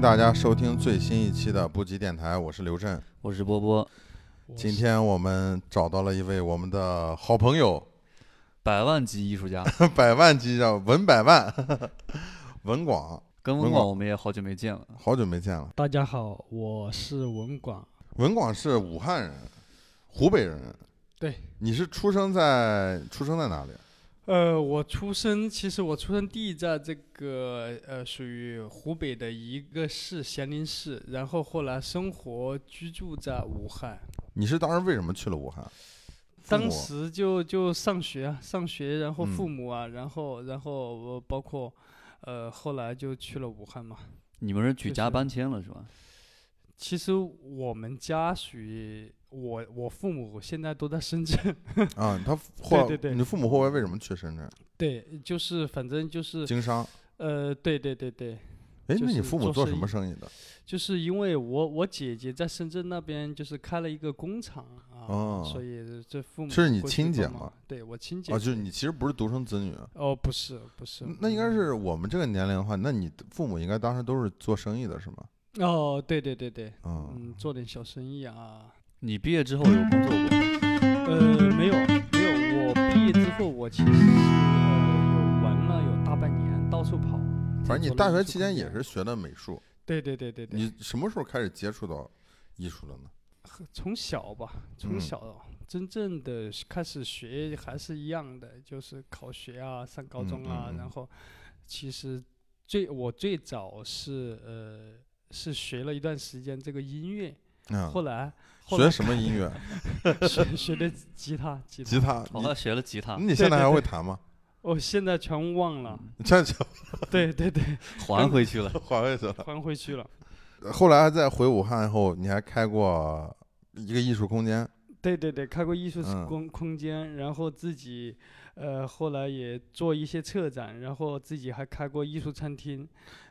迎大家收听最新一期的布吉电台，我是刘震。我是波波，今天我们找到了一位我们的 好朋友，百万级艺术家，百万级叫文百万，文广，文广跟文广我们也好久没见了。好久没见了。大家好，我是文广。文广是武汉人，湖北人。对，你是出生在出生在哪里？呃，我出生，其实我出生地在这个呃，属于湖北的一个市咸宁市，然后后来生活居住在武汉。你是当时为什么去了武汉？当时就就上学啊，上学，然后嗯父母啊，然后然后我包括呃，后来就去了武汉嘛。你们是举家搬迁了是吧？其实我们家属于我我父母现在都在深圳，啊，他后对对你父母后来为什么去深圳对，就是反正就是经商？呃，对对对对。哎，那你父母做什么生意的？就是因为我我姐姐在深圳那边就是开了一个工厂啊，哦所以这父母这是你亲姐吗？对我亲姐啊，就是你其实不是独生子女。哦，不是不是，那应该嗯是我们这个年龄的话，那你父母应该当时都是做生意的，是吗？哦，对对对对，嗯，嗯，做点小生意啊，你毕业之后有工作过？呃，没有没有，我毕业之后我其实是呃有玩了有大半年，到处跑。反正你大学期间也是学的美术，对对对对对，你什么时候开始接触到艺术的呢？从小吧，从嗯小真正的开始学还是一样的，就是考学啊，上高嗯中啊，嗯嗯。然后其实最我最早是呃是学了一段时间这个音乐，嗯，后来后来学什么音乐？学 学的吉他，吉他，吉他。我还学了吉他，你你现在还会弹吗？我现在全忘了，这就对对对，还回去了。还回去了。还回去了。后来在回武汉后，你还开过一个艺术空间。对对对，开过艺术嗯空空间，然后自己，呃，后来也做一些策展，然后自己还开过艺术餐厅，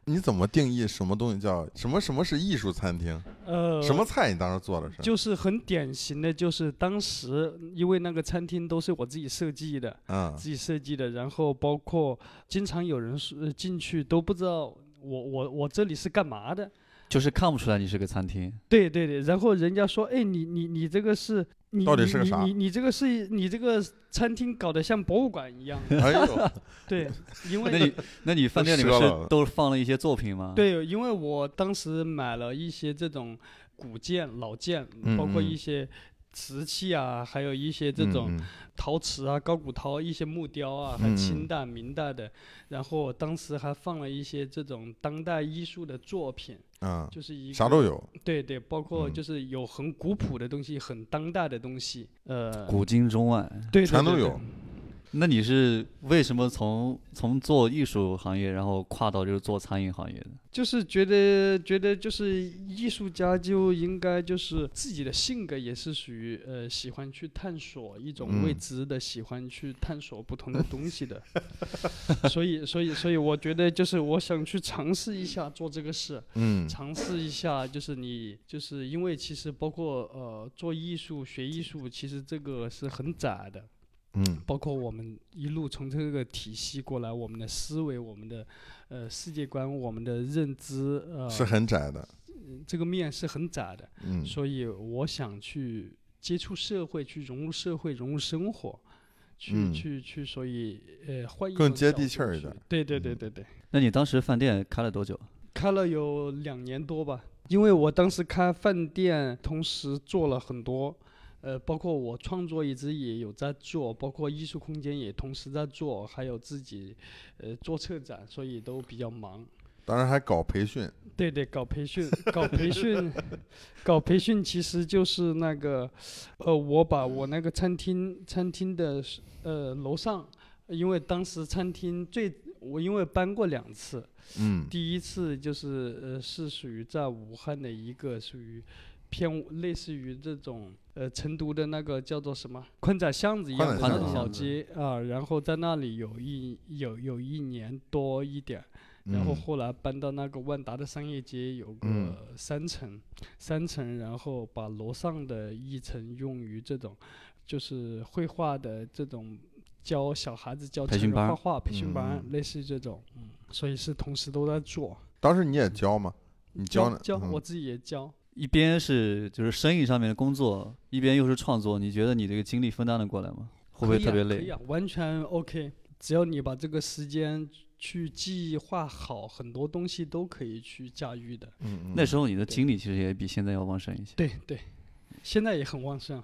你怎么定义什么东西叫什么？什么是艺术餐厅？呃，什么菜你当时做的是？就是很典型的，就是当时因为那个餐厅都是我自己设计的，嗯自己设计的，然后包括经常有人说呃进去都不知道我我我这里是干嘛的，就是看不出来你是个餐厅，对对对，然后人家说，哎，你你你这个是。你到底你是个啥？你你你这个是你这个餐厅搞得像博物馆一样，哎呦 对，因为那你那你饭店里面是都放了一些作品吗？，对，因为我当时买了一些这种古建、老建，包括一些瓷器啊，还有一些这种嗯陶瓷啊、高古陶、一些木雕啊，还清代、明代的。然后当时还放了一些这种当代艺术的作品，啊，就是一个啥都。有。对对，包括嗯就是有很古朴的东西，很当代的东西。呃，古今中外。对对对对全都有那你是为什么从从做艺术行业，然后跨到就是做餐饮行业的？就是觉得觉得就是艺术家就应该就是自己的性格也是属于呃喜欢去探索一种未嗯知的，喜欢去探索不同的东西的。所以所以所以我觉得就是我想去尝试一下做这个事，嗯尝试一下就是你就是因为其实包括呃做艺术学艺术，其实这个是很窄的。嗯包括我们一路从这个体系过来，我们的思维、我们的呃世界观、我们的认知，呃，是很窄的。这个面是很窄的。嗯所以我想去接触社会，去融入社会，融入生活，去、嗯去去，所以呃，换一种更接地气儿一点对对对嗯对对，那你当时饭店开了多久？开了有两年多吧，因为我当时开饭店，同时做了很多。呃，包括我创作一直也有在做，包括艺术空间也同时在做，还有自己呃做策展，所以都比较忙。当然还搞培训。对对，搞培训，搞培训，搞培训，其实就是那个，呃，我把我那个餐厅餐厅的是呃楼上，因为当时餐厅最我因为搬过两次，嗯第一次就是呃是属于在武汉的一个属于偏类似于这种呃成都的那个叫做什么宽窄巷子一样的宽窄那种老街啊，然后在那里有一有有一年多一点。然后嗯后来搬到那个万达的商业街，有嗯个三层，三层，然后把楼上的一层用于这种，就是绘画的这种教小孩子教成培训班儿人画画培训班嗯，类似于这种，嗯，所以是同时都在做。当时你也教吗？你教呢？教嗯我自己也教。一边是就是生意上面的工作，一边又是创作，你觉得你这个精力分担的过来吗？会不会特别累？啊可以啊，完全 OK。只要你把这个时间去计划好，很多东西都可以去驾驭的。嗯嗯，那时候你的精力其实也比现在要旺盛一些。对对，现在也很旺盛。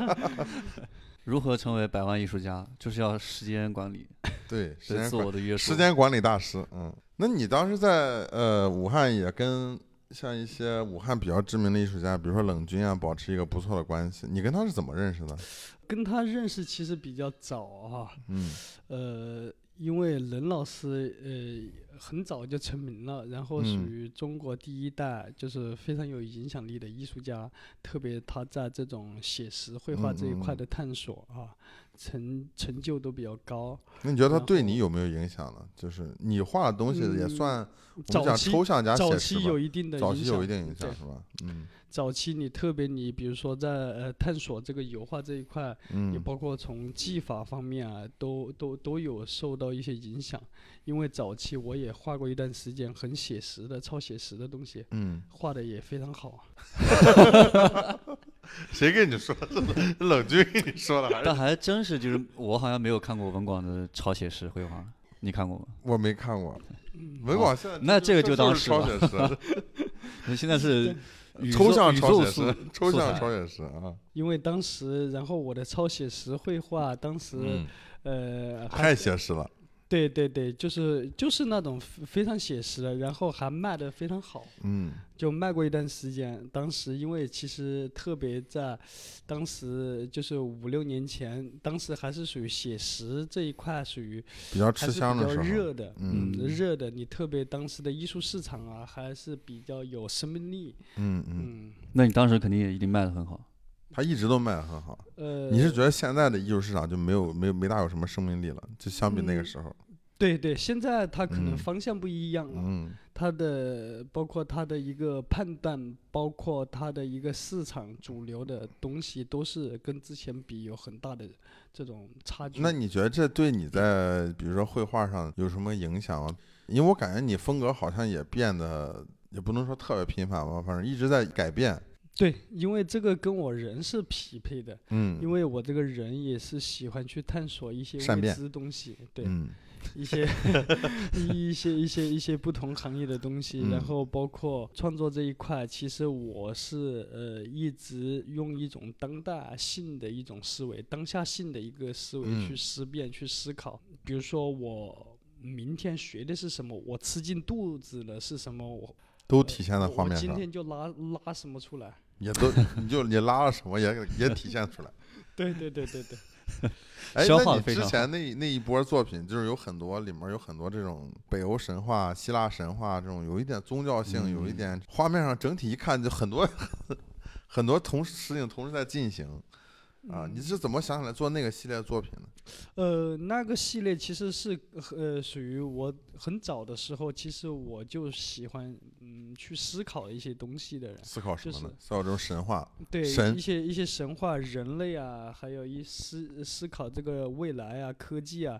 如何成为百万艺术家，就是要时间管理，对时是自间管我的约束。时间管理大师，嗯，那你当时在呃武汉也跟像一些武汉比较知名的艺术家，比如说冷军啊，保持一个不错的关系。你跟他是怎么认识的？跟他认识其实比较早啊，嗯呃，因为冷老师呃很早就成名了，然后属嗯于中国第一代，就是非常有影响力的艺术家，特别他在这种写实绘画嗯这一块的探索啊，成成就都比较高。那你觉得他对你有没有影响呢？就是你画的东西也嗯算我们早期讲抽象加早写实吧期有一定的影响，期有一定影响对是吧？嗯早期你特别你比如说在呃探索这个油画这一块，也嗯包括从技法方面啊，都都都有受到一些影响。因为早期我也画过一段时间很写实的、超写实的东西，嗯，画的也非常好。谁跟你说的？是冷军跟你说的还但？还真是，就是我好像没有看过文广的超写实绘画，你看过吗？我没看过。嗯文广现在那这个就当是是超了写实，那现在是 宇抽宙宇象超写实，抽象超写实啊。因为当时，然后我的超写实绘画，当时、嗯，呃，太写实了。对对对，就是就是那种非非常写实的，然后还卖的非常好。嗯就卖过一段时间。当时因为其实特别在，当时就是五六年前，当时还是属于写实这一块，属于比较吃香的时候。热的，嗯嗯，热的。你特别当时的艺术市场啊，还是比较有生命力，嗯嗯，嗯，那你当时肯定也一定卖的很好。他一直都卖得很好。呃，你是觉得现在的艺术市场就没有没有没大有什么生命力了？就相比那个嗯时候。对对，现在它可能嗯方向不一样了，嗯它的包括它的一个判断，包括它的一个市场主流的东西，都是跟之前比有很大的这种差距。那你觉得这对你在比如说绘画上有什么影响吗？因为我感觉你风格好像也变得，也不能说特别频繁吧，反正一直在改变。对，因为这个跟我人是匹配的，嗯，因为我这个人也是喜欢去探索一些未知东西，对，嗯。一些 一些一些一些不同行业的东西，嗯。然后包括创作这一块，其实我是呃一直用一种当代性的一种思维，当下性的一个思维嗯。去思辨、去思考。比如说我明天学的是什么，我吃进肚子了是什么，我都体现在画面上，天就拉拉什么出来。也都你就你拉了什么也也体现出来。对对对对对。哎，消那你之前那那一波作品，就是有很多里面有很多这种北欧神话、希腊神话这种，有一点宗教性，有一嗯点画面上整体一看就很多 很多同时事情同时在进行啊。嗯你是怎么想起来做那个系列作品的？呃，那个系列其实是呃属于我很早的时候，其实我就喜欢嗯去思考一些东西的人，思考什么呢？就是思考这种神话。对神一些一些神话、人类啊，还有一思思考这个未来啊、科技啊，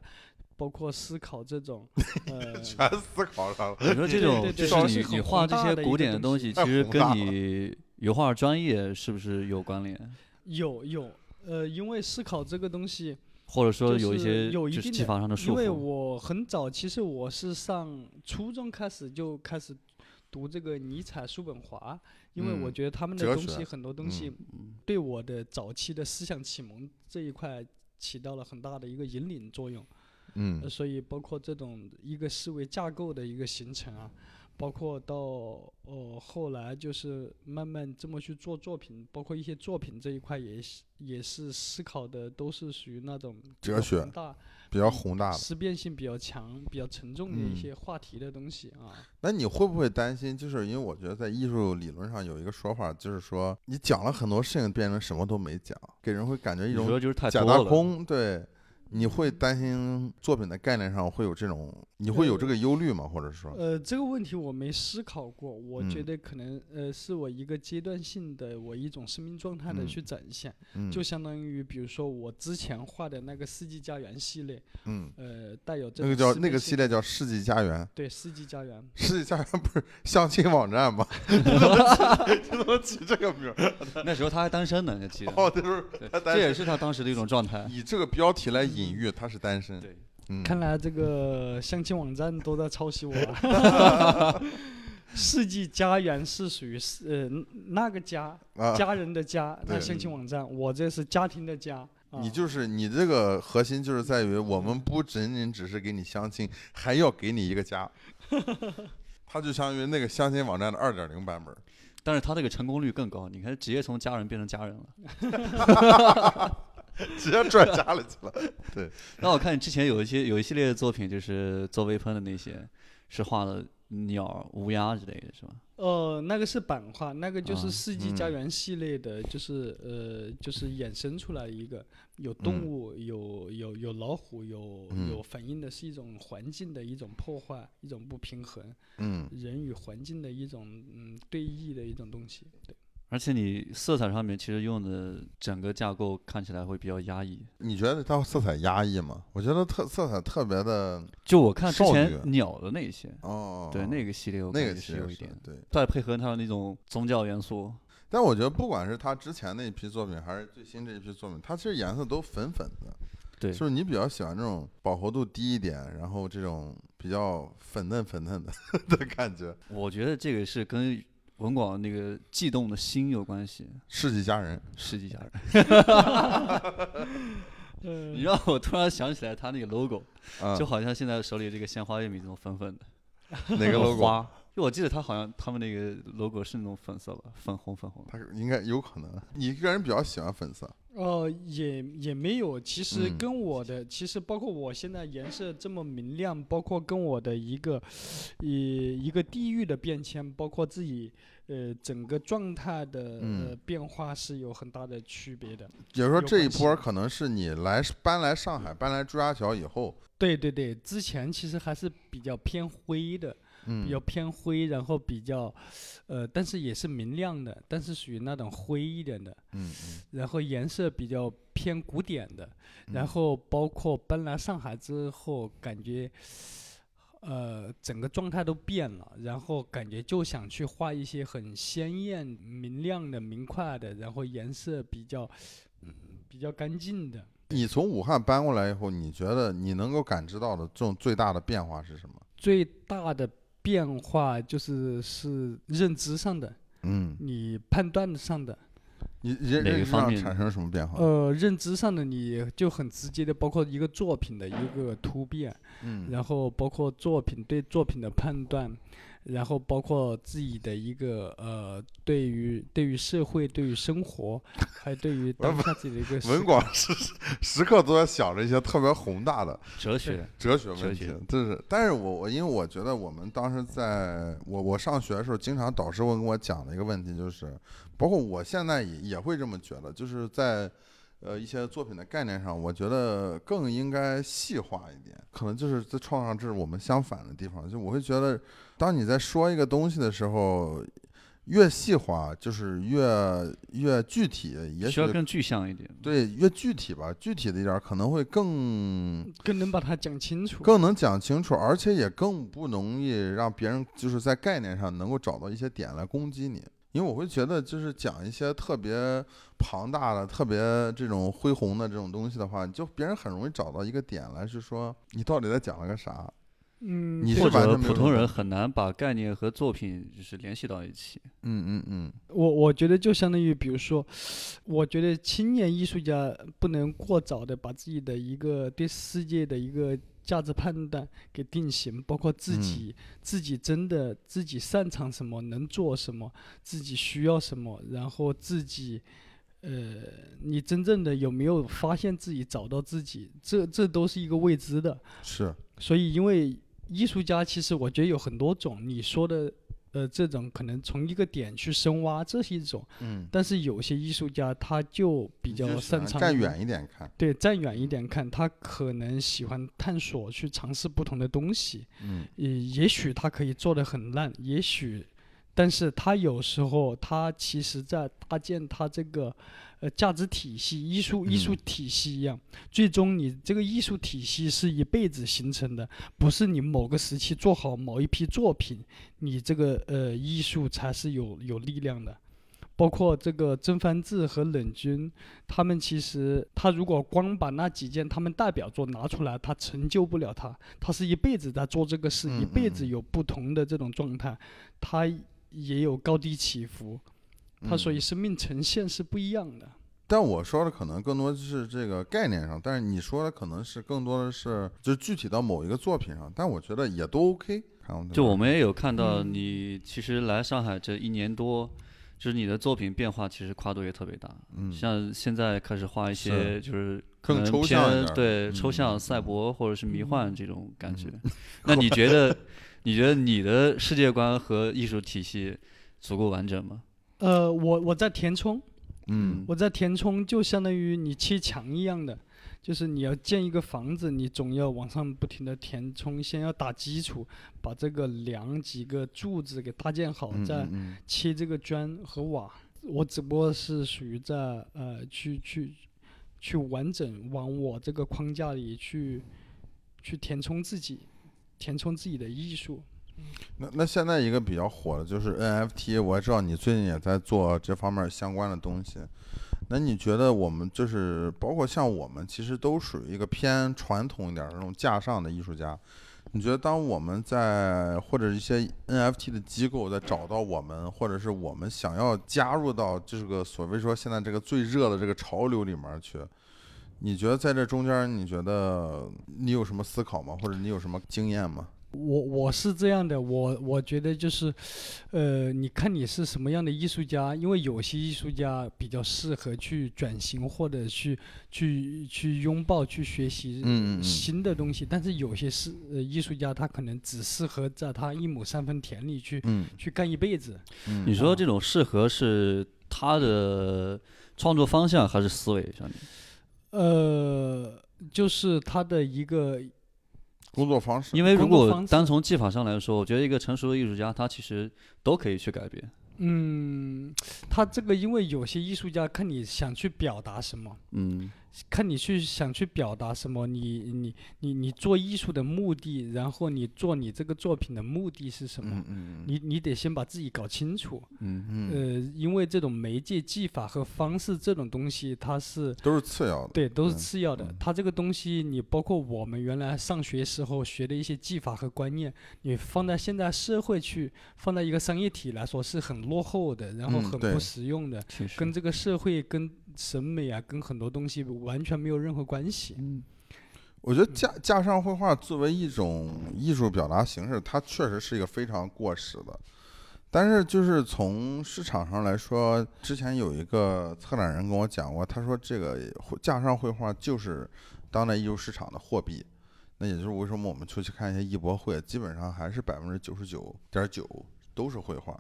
包括思考这种呃 全思考上了。你说这种就是你你画这些古典的东西，其实跟你 油画专业是不是有关联？有有呃，因为思考这个东西，或者说有一就是些就技有一定的法上的束因为？我很早，其实我是上初中开始就开始读这个尼采、叔本华，因为我嗯觉得他们的东西很多东西嗯对我的早期的思想启蒙这一块起到了很大的一个引领作用。嗯呃，所以包括这种一个思维架构的一个形成啊，包括到哦后来就是慢慢这么去做作品，包括一些作品这一块也是也是思考的都是属于那种比较哲学宏大、比较宏大的。思辨性比较强、比较沉重的一嗯些话题的东西啊。那你会不会担心？就是因为我觉得在艺术理论上有一个说法，就是说你讲了很多事情，变成什么都没讲，给人会感觉一种假。大空。对，你会担心作品的概念上会有这种，你会有这个忧虑吗？或者说，呃，这个问题我没思考过，我觉嗯得可能呃是我一个阶段性的我一种生命状态的嗯去展现，嗯，就相当于比如说我之前画的那个世纪家园系列，嗯，呃，带有这那个叫那个系列叫世纪家园，对世纪家园，世纪家园不是相亲网站吗？你怎么起这个名儿？那时候他还单身呢，你记得？哦，就是对他单身这也是他当时的一种状态。以这个标题来隐喻他是单身。对，嗯，看来这个相亲网站都在抄袭我啊。世纪家园是属于是呃那个家啊，家人的家，那相亲网站，我这是家庭的家。啊你就是你这个核心就是在于我们不仅仅只是给你相亲，还要给你一个家。它就相当于那个相亲网站的二点零版本。但是它这个成功率更高，你看直接从家人变成家人了。直接转家里去了。对那我看你之前有一些有一系列的作品，就是做微喷的那些，是画的鸟、乌鸦之类的，是吧？呃，那个是版画，那个就是啊世纪家嗯园系列的，就是呃，就是衍生出来一个有动嗯物，有有有老虎，有嗯有反映的是一种环境的一种破坏，一种不平衡，嗯，人与环境的一种嗯对弈的一种东西。对，而且你色彩上面其实用的整个架构看起来会比较压抑。你觉得它色彩压抑吗？我觉得特色彩特别的就我看之前鸟的那些，哦，对那个系列我那个系列有一点，对。再配合它的那种宗教元素，但我觉得不管是他之前那一批作品，还是最新这一批作品，它其实颜色都粉粉的。对就是你比较喜欢这种饱和度低一点，然后这种比较粉嫩粉嫩的 的感觉？我觉得这个是跟文广那个悸动的心有关系。世纪佳人，世纪佳人，嗯。你让我突然想起来他那个 logo，啊，就好像现在手里这个鲜花玉米这种粉粉的。哪个 logo？花，就我记得他好像他们那个 logo 是那种粉色吧，粉红粉红他是应该有可能。你个人比较喜欢粉色，呃，也也没有，其实嗯。跟我的，其实包括我现在颜色这么明亮，包括跟我的一个，一一个地域的变迁，包括自己呃整个状态的呃嗯。变化是有很大的区别的。也就是说这一波可能是你来搬来上海，搬来朱家桥以后，对对对，之前其实还是比较偏灰的，嗯比较偏灰，然后比较，呃，但是也是明亮的，但是属于那种灰一点的，嗯嗯然后颜色比较偏古典的，然嗯后包括搬来上海之后，感觉，呃，整个状态都变了，然后感觉就想去画一些很鲜艳、明亮的、明快的，然后颜色比较，嗯，比较干净的。你从武汉搬过来以后，你觉得你能够感知到的这种最大的变化是什么？最大的变化就是是认知上的，嗯，你判断上的，你认哪个方面产生什么变化？呃，认知上的你就很直接的，包括一个作品的一个突变，嗯，然后包括作品对作品的判断，然后包括自己的一个呃，对于对于社会、对于生活，还有对于当下自己的一个文广时时刻都在想着一些特别宏大的哲学，哲学问题哲学，这是。但是我我因为我觉得我们当时在我我上学的时候，经常导师会跟我讲的一个问题，就是包括我现在也也会这么觉得，就是在呃一些作品的概念上，我觉得更应该细化一点。可能就是在创作上，这是我们相反的地方。就我会觉得，当你在说一个东西的时候。越细化就是越越具体，也许需要更具象一点。对越具体吧，具体的一点儿可能会更更能把它讲清楚。更能讲清楚，而且也更不容易让别人就是在概念上能够找到一些点来攻击你。因为我会觉得，就是讲一些特别庞大的、特别这种恢宏的这种东西的话，就别人很容易找到一个点来，是说你到底在讲了个啥？嗯，你是或者普通人很难把概念和作品就是联系到一起。嗯嗯嗯，我我觉得就相当于，比如说，我觉得青年艺术家不能过早的把自己的一个对世界的一个价值判断给定型，包括自嗯己、自己真的自己擅长什么，能做什么，自己需要什么，然后自己。呃，你真正的有没有发现自己找到自己？这这都是一个未知的。是，所以，因为艺术家其实我觉得有很多种，你说的呃这种可能从一个点去深挖，这是一种。嗯，但是有些艺术家他就比较擅长站远一点看，对，站远一点看，他可能喜欢探索，去尝试不同的东西。嗯也也许他可以做的很烂，也许，但是他有时候他其实在搭建他这个呃价值体系、艺术艺术嗯体系一样，最终你这个艺术体系是一辈子形成的，不是你某个时期做好某一批作品，你这个呃艺术才是有有力量的。包括这个曾梵志和冷军，他们其实他如果光把那几件他们代表作拿出来，他成就不了他。他是一辈子在做这个事，嗯一辈子嗯有不同的这种状态，他也有高低起伏，他所以嗯生命呈现是不一样的。但我说的可能更多是这个概念上，但是你说的可能是更多的是就具体到某一个作品上，但我觉得也都 OK。就我们也有看到嗯你其实来上海这一年多，就是你的作品变化其实跨度也特别大。嗯像现在开始画一些就是可更抽象一点对嗯抽象、嗯赛博或者是迷嗯幻这种感觉。那你觉得你觉得你的世界观和艺术体系足够完整吗？呃，我我在填充，嗯我在填充就相当于你砌墙一样的，就是你要建一个房子，你总要往上不停的填充，先要打基础，把这个梁几个柱子给搭建好，嗯再嗯切这个砖和瓦。我只不过是属于在呃去去去完整往我这个框架里去去填充自己，填充自己的艺术。那那现在一个比较火的就是 NFT，我也知道你最近也在做这方面相关的东西。那你觉得我们就是包括像我们，其实都属于一个偏传统一点的那种架上的艺术家。你觉得当我们在或者一些 NFT 的机构在找到我们，或者是我们想要加入到这个所谓说现在这个最热的这个潮流里面去，你觉得在这中间，你觉得你有什么思考吗？或者你有什么经验吗？我我是这样的，我我觉得就是，呃，你看你是什么样的艺术家，因为有些艺术家比较适合去转型或者去去去拥抱、去学习新的东西，但是有些是呃艺术家他可能只适合在他一亩三分田里去嗯去干一辈子。嗯，你说这种适合是他的创作方向还是思维上面？呃，就是他的一个工作方式，因为如果单从技法上来说，我觉得一个成熟的艺术家，他其实都可以去改变。嗯，他这个因为有些艺术家看你想去表达什么。嗯，看你去想去表达什么，你你你你做艺术的目的，然后你做你这个作品的目的是什么？嗯嗯嗯你你得先把自己搞清楚。嗯嗯，呃，因为这种媒介技法和方式这种东西，它是都是次要的。对都是嗯次要的嗯。它这个东西，你包括我们原来上学时候学的一些技法和观念，你放在现在社会去，放在一个商业体来说是很落后的，然后很不实用的。跟这个社会、跟审美啊，跟很多东西完全没有任何关系。嗯我觉得架架上绘画作为一种艺术表达形式，它确实是一个非常过时的。但是就是从市场上来说，之前有一个策展人跟我讲过，他说这个绘架上绘画就是当代艺术市场的货币。那也就是为什么我们出去看一些艺博会，基本上还是百分之九十九点九都是绘画。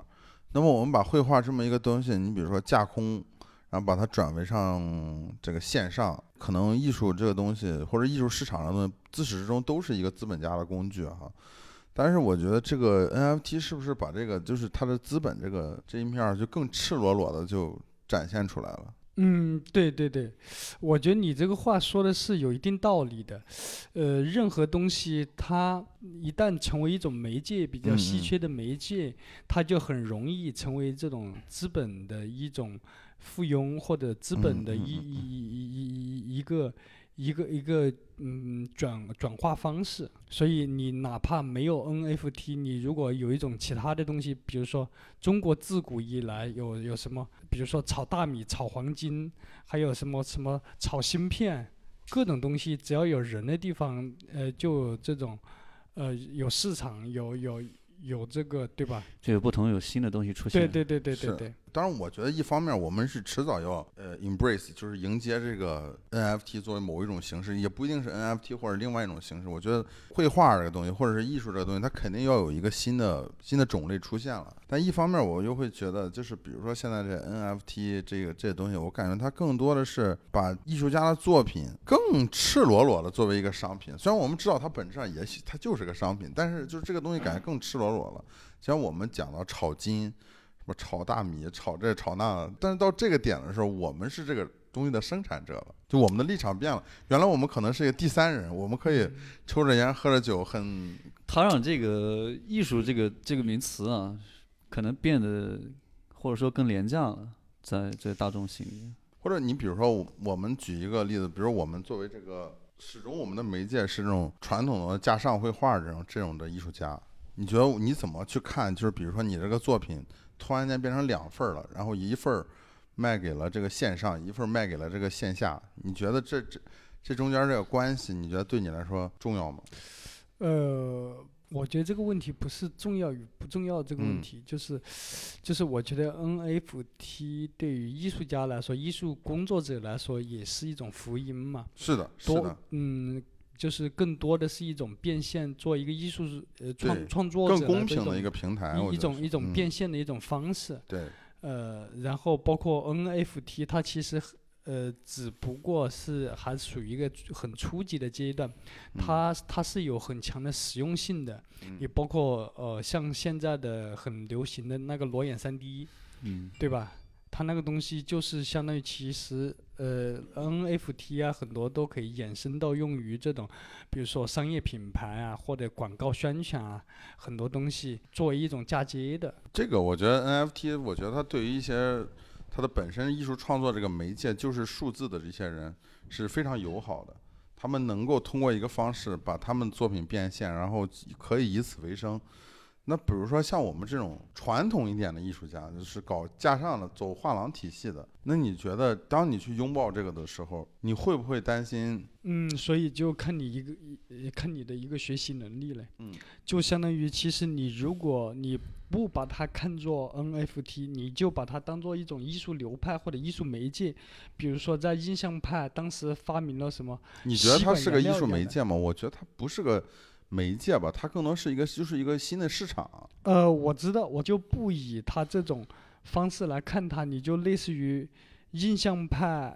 那么我们把绘画这么一个东西，你比如说架空，然后把它转为上这个线上，可能艺术这个东西或者艺术市场上的，自始至终都是一个资本家的工具哈。但是我觉得这个 NFT 是不是把这个就是它的资本这个这一面儿就更赤裸裸的就展现出来了？嗯，对对对，我觉得你这个话说的是有一定道理的。呃，任何东西它一旦成为一种媒介，比较稀缺的媒介，它就很容易成为这种资本的一种附庸，或者资本的一、嗯一一一一一个一个一个嗯转转化方式。所以你哪怕没有 NFT，你如果有一种其他的东西，比如说中国自古以来有有什么，比如说炒大米、炒黄金，还有什么什么炒芯片，各种东西，只要有人的地方，呃，就有这种，呃，有市场，有有有这个，对吧？就有不同有新的东西出现。对对对对对是对。当然，我觉得一方面我们是迟早要呃 embrace，就是迎接这个 NFT 作为某一种形式，也不一定是 NFT 或者另外一种形式。我觉得绘画这个东西或者是艺术这个东西，它肯定要有一个新的新的种类出现了。但一方面我又会觉得，就是比如说现在这 NFT 这个这东西，我感觉它更多的是把艺术家的作品更赤裸裸的作为一个商品。虽然我们知道它本质上也许它就是个商品，但是就是这个东西感觉更赤裸裸了。像我们讲到炒金。炒大米、炒这炒那，但是到这个点的时候，我们是这个东西的生产者了，就我们的立场变了。原来我们可能是一个第三人，我们可以抽着烟、喝着酒，很。他让这个艺术这个这个名词啊，可能变得或者说更廉价了，在在大众心里。或者你比如说，我们举一个例子，比如我们作为这个始终我们的媒介是这种传统的架上绘画这种这种的艺术家，你觉得你怎么去看？就是比如说你这个作品。突然间变成两份了，然后一份儿卖给了这个线上，一份儿卖给了这个线下。你觉得这这这中间这个关系，你觉得对你来说重要吗？呃，我觉得这个问题不是重要与不重要这个问题，就是就是我觉得 NFT 对于艺术家来说，艺术工作者来说也是一种福音嘛。是的，是的，嗯。就是更多的是一种变现，做一个艺术呃创创作者更公平的一个平台，一种一种变现的一种方式。对，呃，然后包括 NFT，它其实呃只不过是还属于一个很初级的阶段，它它是有很强的实用性的，也包括呃像现在的很流行的那个裸眼 3D，嗯，对吧？它那个东西就是相当于，其实呃，NFT 啊，很多都可以衍生到用于这种，比如说商业品牌啊，或者广告宣传啊，很多东西作为一种嫁接的。这个我觉得 NFT，我觉得它对于一些它的本身艺术创作这个媒介就是数字的这些人是非常友好的，他们能够通过一个方式把他们作品变现，然后可以以此为生。那比如说像我们这种传统一点的艺术家，就是搞架上的、走画廊体系的，那你觉得当你去拥抱这个的时候，你会不会担心？嗯，所以就看你一个，看你的一个学习能力嘞。嗯，就相当于其实你如果你不把它看作 NFT，你就把它当做一种艺术流派或者艺术媒介，比如说在印象派当时发明了什么？你觉得它是个艺术媒介吗？我觉得它不是个。媒介吧，它更多是一个，就是一个新的市场。呃，我知道，我就不以它这种方式来看它，你就类似于印象派，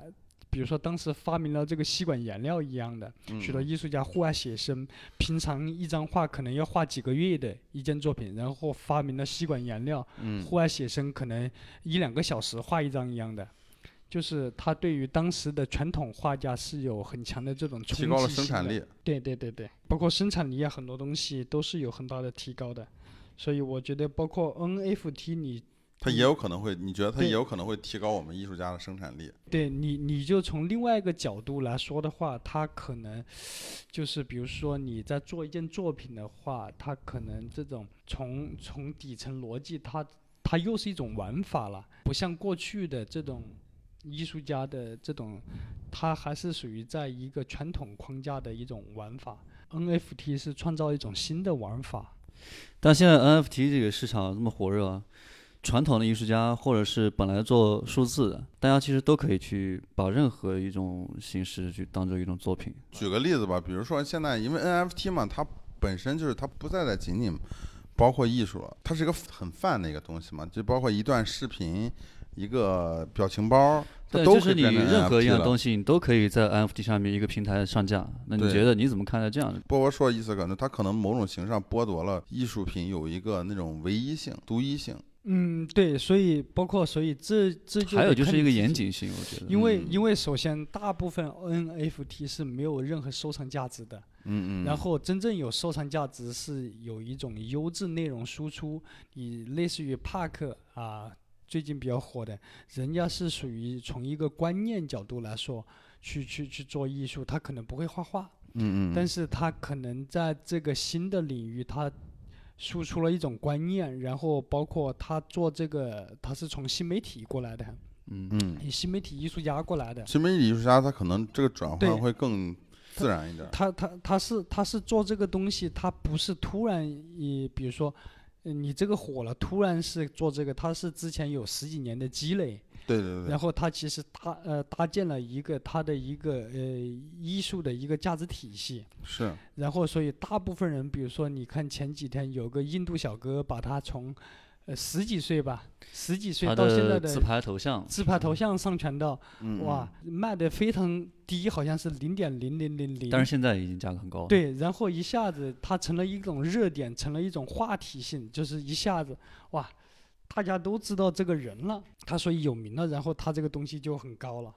比如说当时发明了这个吸管颜料一样的，许多艺术家户外写生，平常一张画可能要画几个月的一件作品，然后发明了吸管颜料，户外写生可能一两个小时画一张一样的。就是他对于当时的传统画家是有很强的这种提高了生产力。对对对对，包括生产力啊，很多东西都是有很大的提高的。所以我觉得，包括 NFT，你它也有可能会，你觉得它也有可能会提高我们艺术家的生产力？对你，你就从另外一个角度来说的话，它可能就是比如说你在做一件作品的话，它可能这种从从底层逻辑，它它又是一种玩法了，不像过去的这种。艺术家的这种，它还是属于在一个传统框架的一种玩法。NFT 是创造一种新的玩法。但现在 NFT 这个市场这么火热，传统的艺术家或者是本来做数字的，大家其实都可以去把任何一种形式去当做一种作品。举个例子吧，比如说现在因为 NFT 嘛，它本身就是它不再在仅仅包括艺术了，它是一个很泛的一个东西嘛，就包括一段视频。一个表情包，对，就是你任何一样东西，你都可以在 NFT 上面一个平台上架。那你觉得你怎么看待这样的？波波说的意思可能他可能某种形式上剥夺了艺术品有一个那种唯一性、独一性。嗯，对，所以包括所以这这就还有就是一个严谨性，我觉得。因为因为首先大部分 NFT 是没有任何收藏价值的。嗯嗯。然后真正有收藏价值是有一种优质内容输出，你类似于帕克啊。最近比较火的，人家是属于从一个观念角度来说，去去去做艺术，他可能不会画画，嗯嗯，但是他可能在这个新的领域，他输出了一种观念，然后包括他做这个，他是从新媒体过来的，嗯。嗯，新媒体艺术家过来的，新媒体艺术家他可能这个转换会更自然一点，他他他是他是做这个东西，他不是突然，一比如说。呃你这个火了，突然是做这个，他是之前有十几年的积累，对对对。然，后他其实搭呃搭建了一个他的一个呃艺术的一个价值体系，是，然后所以大部分人，比如说你看前几天有个印度小哥把他从呃十几岁吧，十几岁到现在的的自拍头像，自拍头像上传到嗯，哇卖的非常低，好像是零点零零零零，但是现在已经价格很高了。，对，然后一下子它成了一种热点，成了一种话题性，就是一下子哇，大家都知道这个人了，他所以有名了，然后他这个东西就很高了。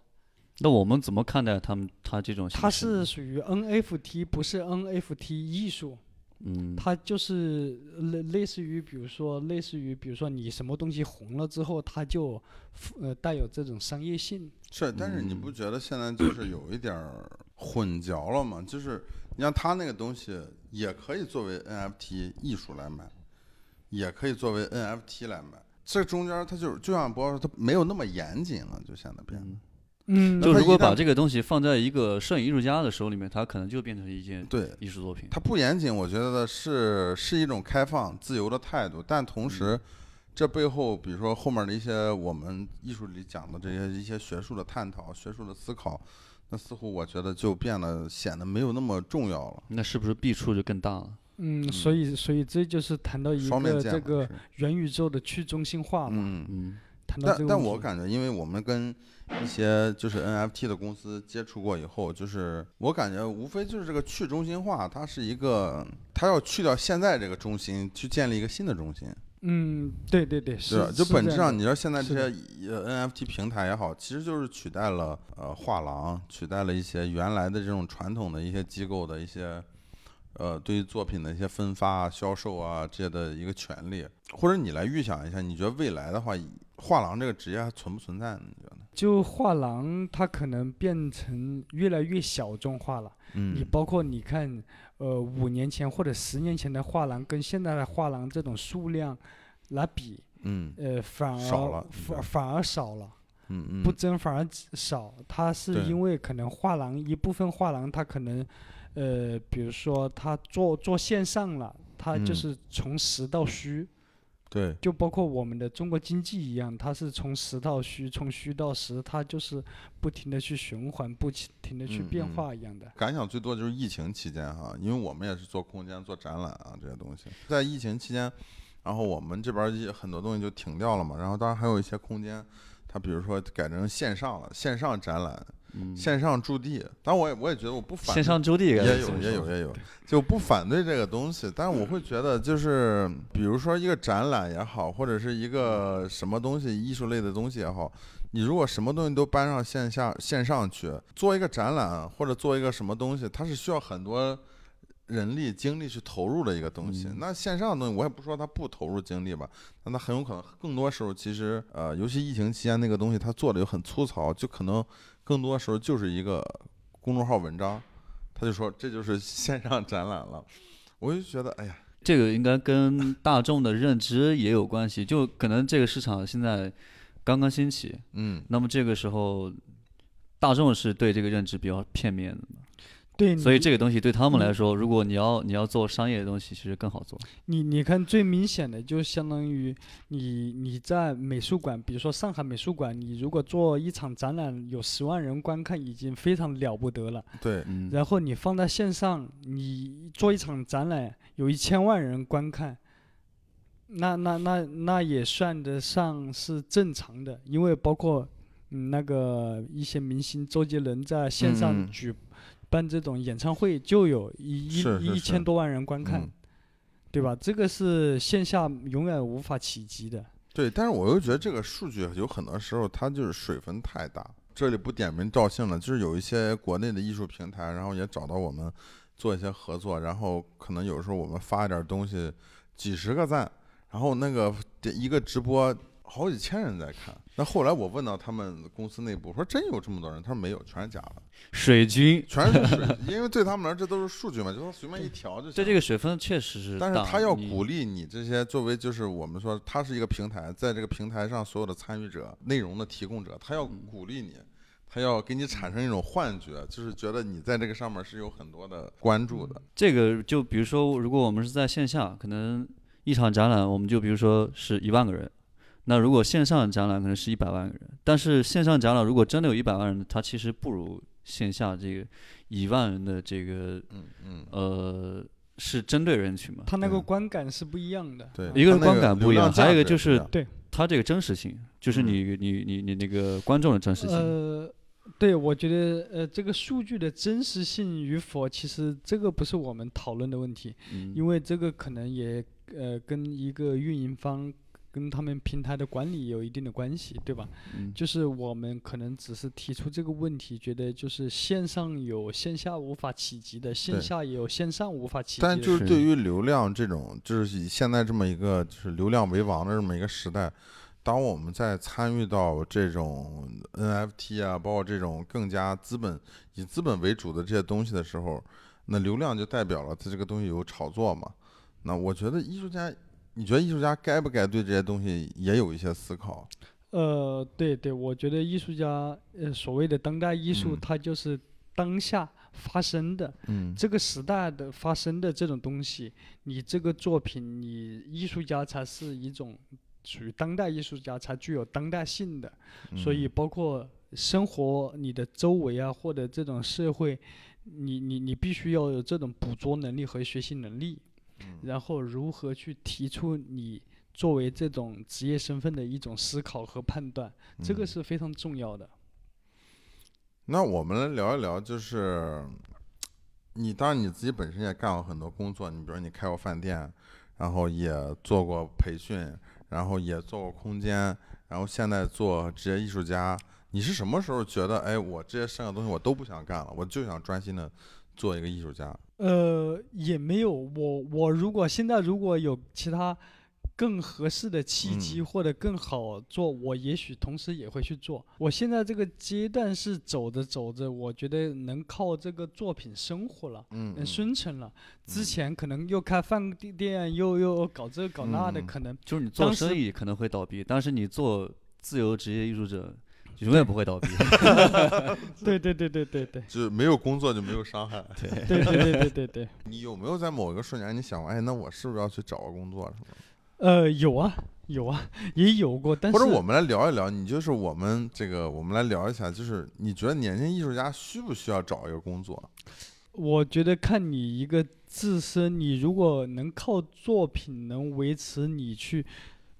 那我们怎么看待他们他这种形式呢？它是属于 NFT，不是 NFT 艺术，嗯，它就是类类似于，比如说类似于，比如说你什么东西红了之后，它就呃带有这种商业性。是，但是你不觉得现在就是有一点儿混淆了吗？就是你像他那个东西也可以作为 NFT 艺术来买，也可以作为 NFT 来买，这中间儿它就是就像博说，它没有那么严谨了，就现在变得。嗯就如果把这个东西放在一个摄影艺术家的手里面，他可能就变成一件对，艺术作品。它不严谨，我觉得是是一种开放、自由的态度，但同时，这背后，比如说后面的一些我们艺术里讲的这些一些学术的探讨、学术的思考，那似乎我觉得就变得显得没有那么重要了。那是不是弊处就更大了？嗯，所以所以这就是谈到一个这个元宇宙的去中心化嘛，嗯，嗯，谈到这但但个我感觉，因为我们跟一些就是 NFT 的公司接触过以后，就是我感觉无非就是这个去中心化，它是一个，它要去掉现在这个中心，去建立一个新的中心。嗯，对对对，是？就本质上，你知道现在这些呃 NFT 平台也好，其实就是取代了呃画廊，取代了一些原来的这种传统的一些机构的一些呃对于作品的一些分发啊、销售啊这些的一个权利。或者你来预想一下，你觉得未来的话，画廊这个职业还存不存在呢？你觉得？就画廊，它可能变成越来越小众化了。你嗯，包括你看，呃，五年前或者十年前的画廊跟现在的画廊这种数量来比，嗯呃，反而少了反反而少了，嗯嗯，不增反而少。它是因为可能画廊一部分画廊它可能，呃，比如说它做做线上了，它就嗯是从实到虚。对，就包括我们的中国经济一样，它是从实到虚，从虚到实，它就是不停的去循环，不停的去变化一样的。感想最多就是疫情期间哈，因为我们也是做空间、做展览啊这些东西，在疫情期间，然后我们这边儿一很多东西就停掉了嘛，然后当然还有一些空间，它比如说改成线上了，线上展览、嗯。线上驻地，当然我也我也觉得我不反线上驻地也也有也有也有，就不反对这个东西，但是我会觉得就是比如说一个展览也好，或者是一个什么东西艺术类的东西也好，你如果什么东西都搬上线下线上去做一个展览或者做一个什么东西，它是需要很多人力精力去投入的一个东西。嗯那线上的东西我也不说它不投入精力吧，那它很有可能更多时候其实呃，尤其疫情期间那个东西它做的又很粗糙，就可能更多时候就是一个公众号文章。他就说这就是 线上展览了，我就觉得哎呀，这个应该跟大众的认知也有关系，就可能这个市场现在刚刚兴起，嗯，那么这个时候大众是对这个认知比较片面的嘛，对，所以这个东西对他们来嗯说，如果你要你要做商业的东西，其实更好做。你你看最明显的就相当于你你在美术馆，比如说上海美术馆，你如果做一场展览有十万人观看，已经非常了不得了。对，嗯，然后你放在线上，你做一场展览有一千万人观看，那那那那也算得上是正常的，因为包括嗯那个一些明星周杰伦在线上嗯举办这种演唱会，就有一一一千多万人观看，嗯对吧？这个是线下永远无法企及的。对，但是我又觉得这个数据有很多时候它就是水分太大。这里不点名道姓了，就是有一些国内的艺术平台，然后也找到我们做一些合作，然后可能有时候我们发一点东西，几十个赞，然后那个点一个直播好几千人在看。那后来我问到他们公司内部，我说真有这么多人？他说没有，全是假的，水军全是水，因为对他们来说这都是数据嘛，就说随便一调就行。对这个水分确实是大，但是他要鼓励你这些作为就是我们说，他是一个平台，在这个平台上所有的参与者、内容的提供者，他要嗯鼓励你，他要给你产生一种幻觉，就是觉得你在这个上面是有很多的关注的。这个就比如说，如果我们是在线下，可能一场展览，我们就比如说是一万个人，那如果线上展览可能是一百万个人，但是线上展览如果真的有一百万人，它其实不如线下这个一万人的这个嗯嗯，呃是针对人群嘛。他那个观感是不一样的。对，啊一个是观感不一样，还有一个就是对它这个真实性，就是嗯你你你你那个观众的真实性。呃，对，我觉得呃，这个数据的真实性与否，其实这个不是我们讨论的问题，嗯，因为这个可能也呃跟一个运营方跟他们平台的管理有一定的关系，对吧？嗯就是我们可能只是提出这个问题，觉得就是线上有线下无法企及的，线下也有线上无法企及的。但就是是对于流量这种，就是以现在这么一个就是流量为王的这么一个时代，当我们在参与到这种 NFT 啊，包括这种更加资本以资本为主的这些东西的时候，那流量就代表了它这个东西有炒作嘛。那我觉得艺术家，你觉得艺术家该不该对这些东西也有一些思考？呃，对对，我觉得艺术家，呃，所谓的当代艺术，嗯。它就是当下发生的，嗯。这个时代的发生的这种东西，你这个作品，你艺术家才是一种属于当代艺术家才具有当代性的，所以嗯包括生活你的周围啊，或者这种社会，你你你必须要有这种捕捉能力和学习能力，嗯然后如何去提出你作为这种职业身份的一种思考和判断，这个嗯是非常重要的。那我们来聊一聊，就是你当然你自己本身也干过很多工作，你比如说你开过饭店，然后也做过培训，然后也做过空间，然后现在做职业艺术家。你是什么时候觉得，哎，我这些剩下的东西我都不想干了，我就想专心的做一个艺术家？呃，也没有，我我如果现在如果有其他更合适的契机嗯或者更好做，我也许同时也会去做。我现在这个阶段是走着走着，我觉得能靠这个作品生活了。嗯，能嗯生存了，之嗯前可能又开饭店，又又搞这搞那的，嗯可能就是你做生意可能会倒闭，但是你做自由职业艺术者永远不会倒闭。对对对对对对就是没有工作就没有伤害。对，对对对对对对，你有没有在某一个瞬间，你想过，哎，那我是不是要去找个工作什么？呃，有啊有啊，也有过，但是或者我们来聊一聊，你就是我们这个，我们来聊一下，就是你觉得年轻艺术家需不需要找一个工作？我觉得看你一个自身，你如果能靠作品能维持你去，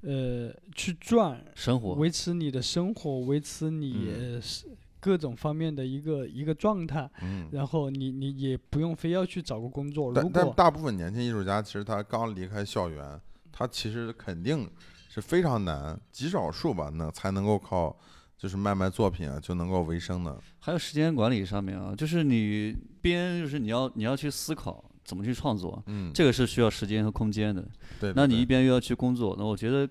呃，去赚，生活维持你的生活，维持你、是各种方面的一个一个状态，嗯，然后你你也不用非要去找个工作，如但但大部分年轻艺术家其实他刚离开校园，他其实肯定是非常难，极少数吧，那才能够靠就是卖卖作品啊就能够为生的。还有时间管理上面啊，就是你边就是你要你要去思考怎么去创作，嗯，这个是需要时间和空间的。对，那你一边又要去工作，那我觉得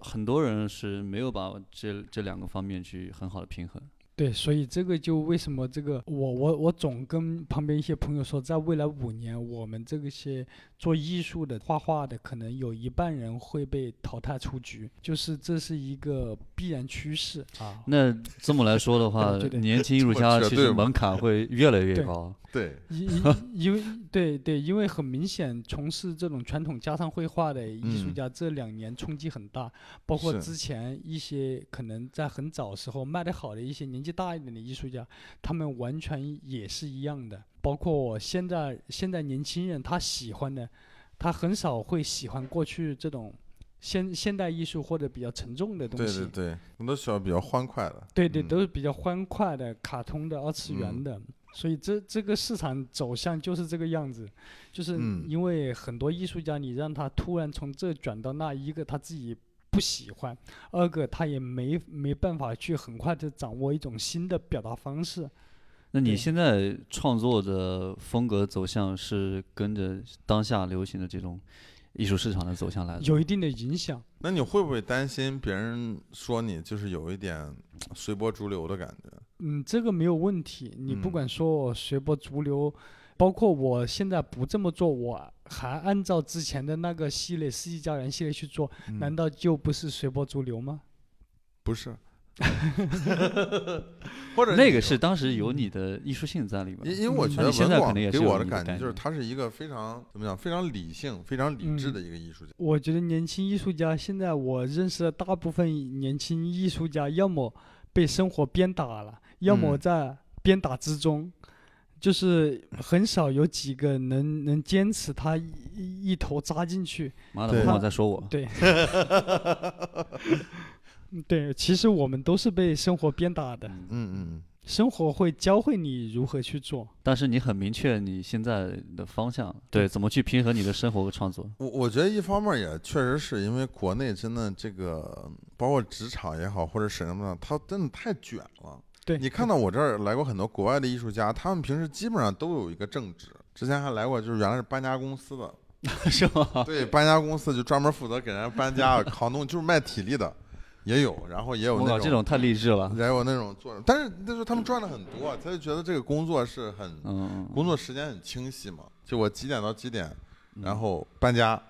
很多人是没有把这这两个方面去很好的平衡。对，所以这个就为什么这个我我我总跟旁边一些朋友说，在未来五年，我们这个些做艺术的、画画的，可能有一半人会被淘汰出局，就是这是一个必然趋势啊。那这么来说的话 对对，年轻艺术家其实门槛会越来越高。对，因因 因为对对，因为很明显，从事这种传统家常绘画的艺术嗯家这两年冲击很大，包括之前一些可能在很早时候卖得好的一些年纪大一点的艺术家，他们完全也是一样的。包括我现在现在年轻人他喜欢的，他很少会喜欢过去这种现现代艺术或者比较沉重的东西。对对，我都喜欢比较欢快的。对对，嗯都是比较欢快的、卡通的、二次元嗯的，所以这这个市场走向就是这个样子，就是嗯因为很多艺术家，你让他突然从这转到那，一个他自己不喜欢，二个他也没没办法去很快的掌握一种新的表达方式。那你现在创作的风格走向是跟着当下流行的这种艺术市场的走向来的？有一定的影响。那你会不会担心别人说你就是有一点随波逐流的感觉？嗯，这个没有问题。你不嗯管说我随波逐流，包括我现在不这么做，我还按照之前的那个系列《世纪佳缘》系列去做，难嗯道就不是随波逐流吗？不是？或者那个是当时有你的艺术性在里面。因因为我觉那你现得文广在可能也给我的感觉就是他是一个非常怎么讲，非常理性、非常理智嗯的一个艺术家。我觉得年轻艺术家，现在我认识的大部分年轻艺术家，要么被生活鞭打了，要么嗯在鞭打之中，就是很少有几个能能坚持他一一一头扎进去。妈的，对不光在说我，对，对，其实我们都是被生活鞭打的，嗯嗯嗯生活会教会你如何去做。但是你很明确你现在的方向，对，怎么去平衡你的生活和创作。我我觉得一方面也确实是因为国内真的这个，包括职场也好，或者什么的，它真的太卷了。对，你看到我这儿来过很多国外的艺术家，他们平时基本上都有一个正职。之前还来过，就是原来是搬家公司的，是吗？对，搬家公司就专门负责给人家搬家、扛东，就是卖体力的，也有，然后也有，那种这种太励志了。也有那种做，但是那时候他们赚的很多，他就觉得这个工作是很嗯，工作时间很清晰嘛，就我几点到几点，嗯然后搬家，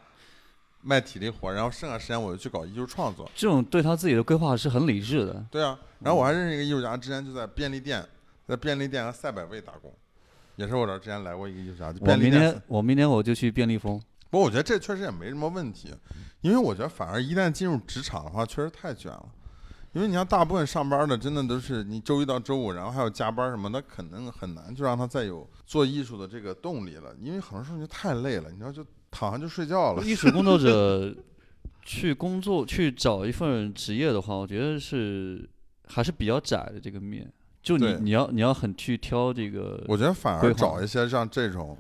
卖体力活，然后剩下时间我就去搞艺术创作。这种对他自己的规划是很理智的。对啊，然后我还认识一个艺术家，之前就在便利店，在便利店和赛百味打工，也是我这儿之前来过一个艺术家。就我便利店明天，我明天我就去便利蜂。不过我觉得这确实也没什么问题，因为我觉得反而一旦进入职场的话，确实太卷了。因为你像大部分上班的，真的都是你周一到周五，然后还有加班什么的，可能很难就让他再有做艺术的这个动力了。因为很多时候你就太累了，你知道就躺下就睡觉了。艺术工作者去工作去找一份职业的话，我觉得是还是比较窄的这个面。就你你要你要很去挑这个，我觉得反而找一些像这种，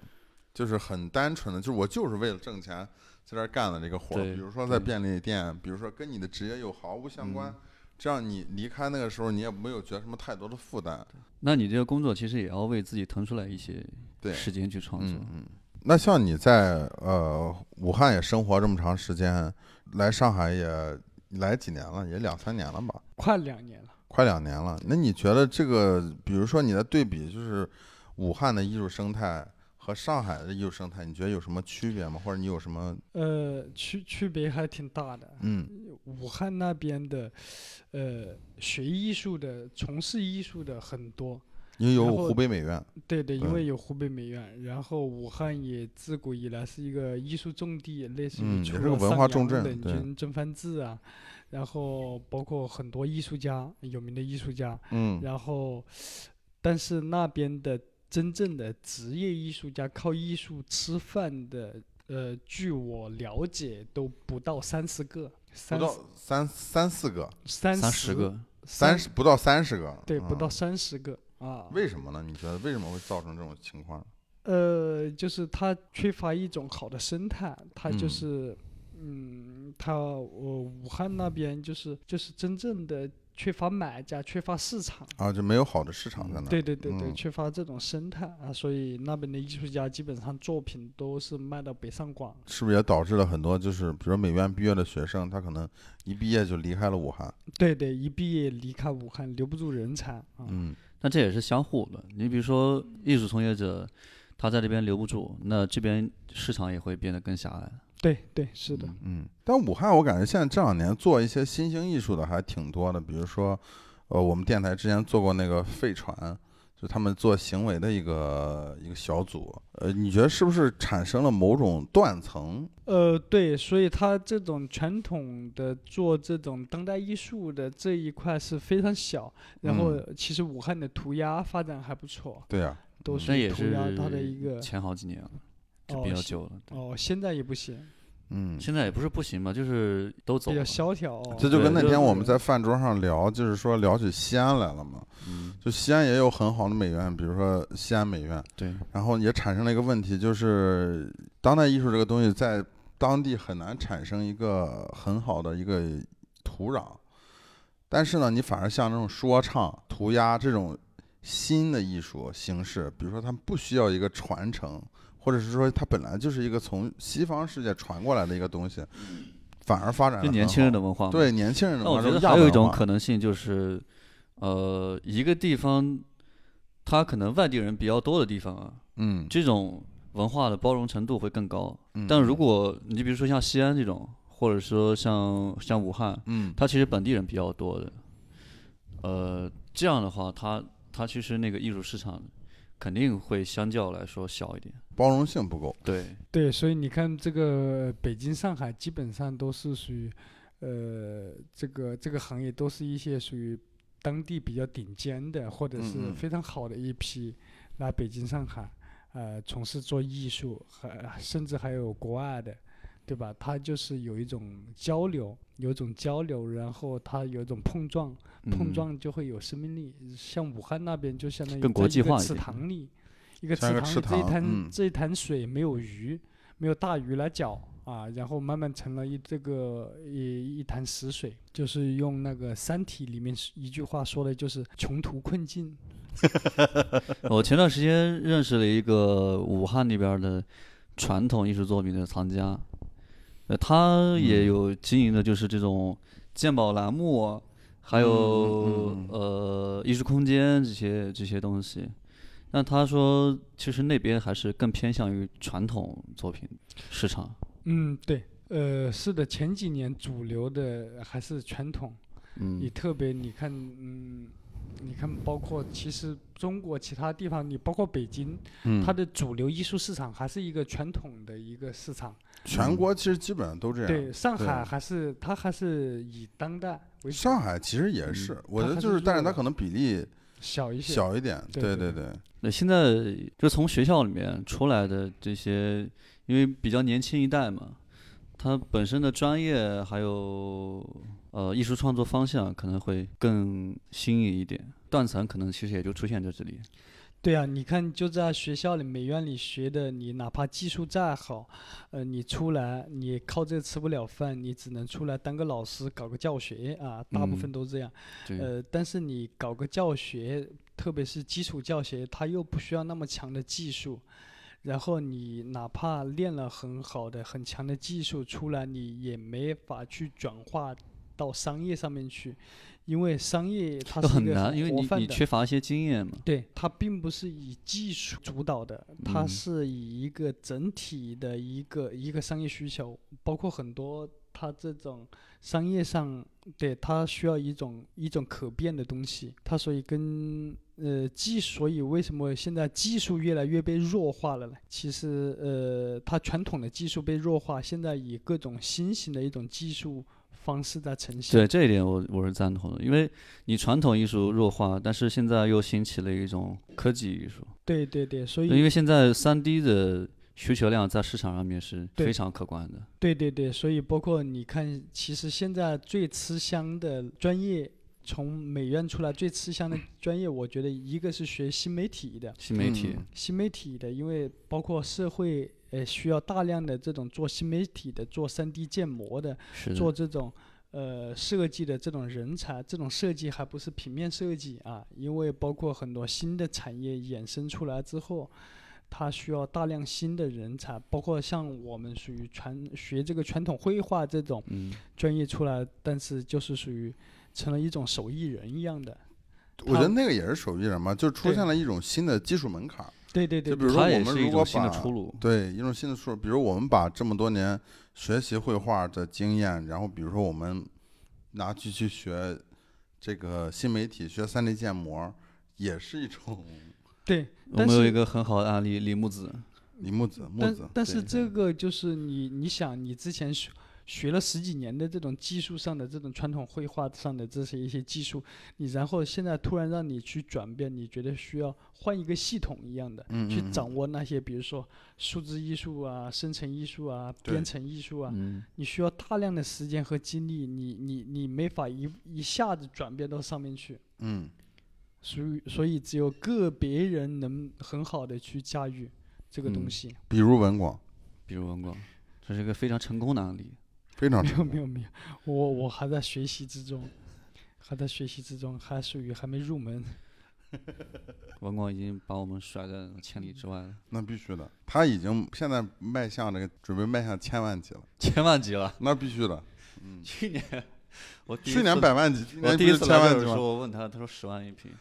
就是很单纯的，就是我就是为了挣钱在这儿干的这个活儿，对比如说在便利店，比如说跟你的职业又毫无相关，嗯这样你离开那个时候你也没有觉得什么太多的负担。那你这个工作其实也要为自己腾出来一些，时间去创作。嗯嗯。那像你在呃武汉也生活这么长时间，来上海也来几年了，也两三年了吧？快两年了。快两年了。那你觉得这个，比如说你的对比，就是武汉的艺术生态和上海的艺术生态，你觉得有什么区别吗？或者你有什么？呃，区区别还挺大的。嗯武汉那边的，呃，学艺术的、从事艺术的很多。因为有湖北美院，对对，因为有湖北美院，然后武汉也自古以来是一个艺术重地，类似嗯于除也是个文化了上重镇杨冷对军、郑梵志啊，然后包括很多艺术家，有名的艺术家，嗯。然后，但是那边的真正的职业艺术家靠艺术吃饭的，呃，据我了解都不到三十个，不到三三四个，三三十个，三三十不到三十个，对，不到嗯。三十个啊。为什么呢？你觉得为什么会造成这种情况？呃，就是它缺乏一种好的生态，它就嗯是，嗯，它我武汉那边就是就是真正的缺乏买家，缺乏市场。啊，就没有好的市场在那。对对对对，嗯缺乏这种生态啊，所以那边的艺术家基本上作品都是卖到北上广。是不是也导致了很多就是，比如说美院毕业的学生，他可能一毕业就离开了武汉？对对，一毕业离开武汉，留不住人才啊。嗯但这也是相互的。你比如说艺术从业者，他在这边留不住，那这边市场也会变得更狭隘。对对，是的。嗯，但武汉我感觉现在这两年做一些新兴艺术的还挺多的，比如说，呃，我们电台之前做过那个废船，就他们做行为的一个一个小组，呃，你觉得是不是产生了某种断层？呃，对，所以他这种传统的做这种当代艺术的这一块是非常小，然后嗯其实武汉的涂鸦发展还不错，对啊、都是涂鸦是它的一个前好几年了，就比较久了。对哦，现在也不行，嗯，现在也不是不行嘛，就是都走比较了。萧条。哦。这就跟那对天我们在饭桌上聊，就是说聊起西安来了嘛，嗯，就西安也有很好的美院，比如说西安美院，对，然后也产生了一个问题，就是当代艺术这个东西在当地很难产生一个很好的一个土壤，但是呢，你反而像这种说唱、涂鸦这种新的艺术形式，比如说他们不需要一个传承，或者是说它本来就是一个从西方世界传过来的一个东西，反而发展的就年轻人的文化嘛。对年轻人的那我觉得还有一种可能性就是，呃，一个地方，它可能外地人比较多的地方啊，嗯，这种文化的包容程度会更高。嗯但如果你比如说像西安这种，或者说像像武汉，嗯它其实本地人比较多的，呃，这样的话，它它其实那个艺术市场肯定会相较来说小一点。包容性不够。对，对，所以你看，这个北京、上海基本上都是属于，呃，这个这个行业都是一些属于当地比较顶尖的，或者是非常好的一批来北京、上海，呃，从事做艺术，还甚至还有国外的，对吧？它就是有一种交流，有一种交流，然后它有一种碰撞，碰嗯撞就会有生命力。像武汉那边就相当于更国在一个池际化一点塘里，一个池塘里这一滩、嗯这一潭水没有鱼，没有大鱼来搅啊，然后慢慢成了一这个一一潭死水，就是用那个《三体》里面一句话说的，就是穷途困境。我前段时间认识了一个武汉那边儿的传统艺术作品的藏家，呃，他也嗯有经营的就是这种鉴宝栏目啊，还有、嗯嗯嗯呃艺术空间这些这些东西。那他说，其实那边还是更偏向于传统作品市场。嗯，对，呃，是的，前几年主流的还是传统，你嗯，特别你看，嗯，你看，包括其实中国其他地方，你包括北京，嗯，它的主流艺术市场还是一个传统的一个市场。全国其实基本上都这样。对，上海还是它还是以当代为主，上海其实也嗯是，我觉得就是是，但是它可能比例小一些。小一点。对对对对，那现在就从学校里面出来的这些，因为比较年轻一代嘛，他本身的专业还有呃艺术创作方向可能会更新颖一点，断层可能其实也就出现在这里。对啊，你看就在学校里、美院里学的，你哪怕技术再好，呃，你出来你靠这个吃不了饭，你只能出来当个老师，搞个教学啊，大部嗯分都这样。对，呃，但是你搞个教学，特别是基础教学，它又不需要那么强的技术。然后你哪怕练了很好的、很强的技术出来，你也没法去转化到商业上面去，因为商业它就是很难，因为你你缺乏一些经验嘛。对，它并不是以技术主导的，它嗯是以一个整体的一个一个商业需求，包括很多它这种商业上，对它需要一种一种可变的东西，它所以跟呃技，所以为什么现在技术越来越被弱化了呢？其实呃，它传统的技术被弱化，现在以各种新型的一种技术方式在呈现。对这一点我我是赞同的，因为你传统艺术弱化，但是现在又兴起了一种科技艺术，对对对，所以因为现在三 D 的需求量在市场上面是非常可观的。对对对，所以包括你看，其实现在最吃香的专业，从美院出来最吃香的 专业，我觉得一个是学新媒体的，新媒体，嗯新媒体的，因为包括社会呃需要大量的这种做新媒体的、做 3D 建模的、做这种呃设计的这种人才，这种设计还不是平面设计啊，因为包括很多新的产业衍生出来之后。它需要大量新的人才，包括像我们属于传学这个传统绘画这种嗯，专业出来，但是就是属于成了一种手艺人一样的。我觉得那个也是手艺人嘛，就出现了一种新的技术门槛儿。对对对。就比如说我它也是一们如果种新的把出路。对一种新的出路，比如我们把这么多年学习绘画的经验，然后比如说我们拿去去学这个新媒体，学 3D 建模，也是一种 对，我们有一个很好的案例，李木子，李木子木子，但是这。个就是你你想你之前学学了十几年的这种技术上的这种传统绘画上的这些一些技术，你然后现在突然让你去转变，你觉得需要换一个系统一样的。去掌握那些，比如说数字艺术啊、生成艺术啊、编程艺术啊，嗯，你需要大量的时间和精力，你你你没法一一下子转变到上面去，嗯，所以所以只有个别人能很好的去驾驭这个东嗯西。比如文广，比如文广，这是一个非常成功的案例。非常没有没有没有，我我还在学习之中，还在学习之中，还属于还没入门。文广已经把我们甩在千里之外了，那必须的，他已经现在迈向这个准备迈向千万级了，千万级了。那必须的。嗯 去年我去年百万级，今我年第一次来千万级的时候，我问他，他说十万一平，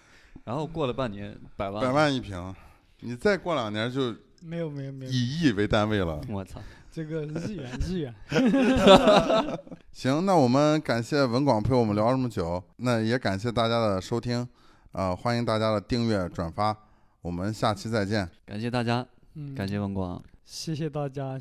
然后过了半年百万，百万一平，你再过两年就没有没有没有，以亿为单位了。我操！这个日元日元，行，那我们感谢文广陪我们聊这么久，那也感谢大家的收听，呃、欢迎大家的订阅转发，我们下期再见。感谢大家，嗯，感谢文广。谢谢大家。